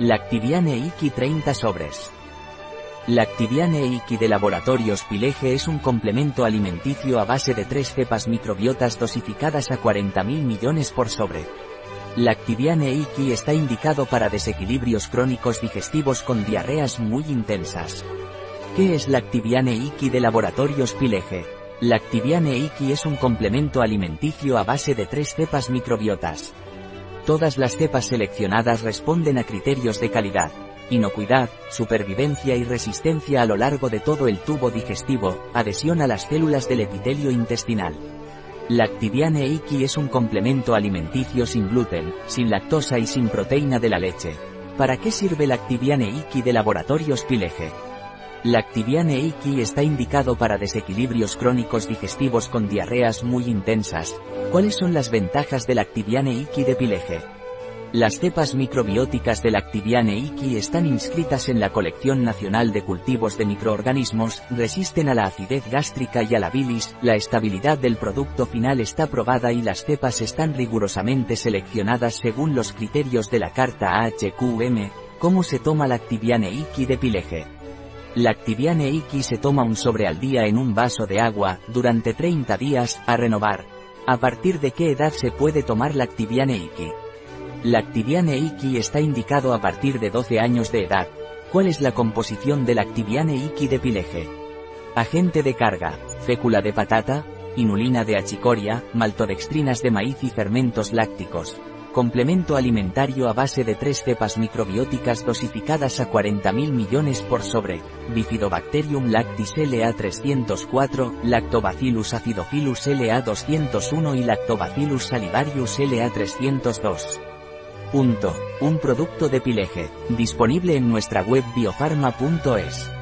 Lactiviane Iki 30 sobres. Lactiviane Iki de Laboratorios Pileje es un complemento alimenticio a base de tres cepas microbiotas dosificadas a 40.000 millones por sobre. Lactiviane Iki está indicado para desequilibrios crónicos digestivos con diarreas muy intensas. ¿Qué es Lactiviane Iki de Laboratorios Pileje? Lactiviane Iki es un complemento alimenticio a base de tres cepas microbiotas. Todas las cepas seleccionadas responden a criterios de calidad, inocuidad, supervivencia y resistencia a lo largo de todo el tubo digestivo, adhesión a las células del epitelio intestinal. Lactiviane Iki es un complemento alimenticio sin gluten, sin lactosa y sin proteína de la leche. ¿Para qué sirve Lactiviane Iki de Laboratorios Pileje? Lactiviane Iki está indicado para desequilibrios crónicos digestivos con diarreas muy intensas. ¿Cuáles son las ventajas del Lactiviane Iki de Pileje? Las cepas microbióticas del Lactiviane Iki están inscritas en la Colección Nacional de Cultivos de Microorganismos, resisten a la acidez gástrica y a la bilis, la estabilidad del producto final está probada y las cepas están rigurosamente seleccionadas según los criterios de la Carta HQM. ¿Cómo se toma Lactiviane Iki de Pileje? Lactiviane Iki se toma un sobre al día en un vaso de agua, durante 30 días, a renovar. ¿A partir de qué edad se puede tomar Lactiviane Iki? Lactiviane Iki está indicado a partir de 12 años de edad. ¿Cuál es la composición del Lactiviane Iki de Pileje? Agente de carga, fécula de patata, inulina de achicoria, maltodextrinas de maíz y fermentos lácticos. Complemento alimentario a base de tres cepas microbióticas dosificadas a 40.000 millones por sobre, Bifidobacterium lactis LA304, Lactobacillus acidophilus LA201 y Lactobacillus salivarius LA302. Punto. Un producto de Pileje, disponible en nuestra web biofarma.es.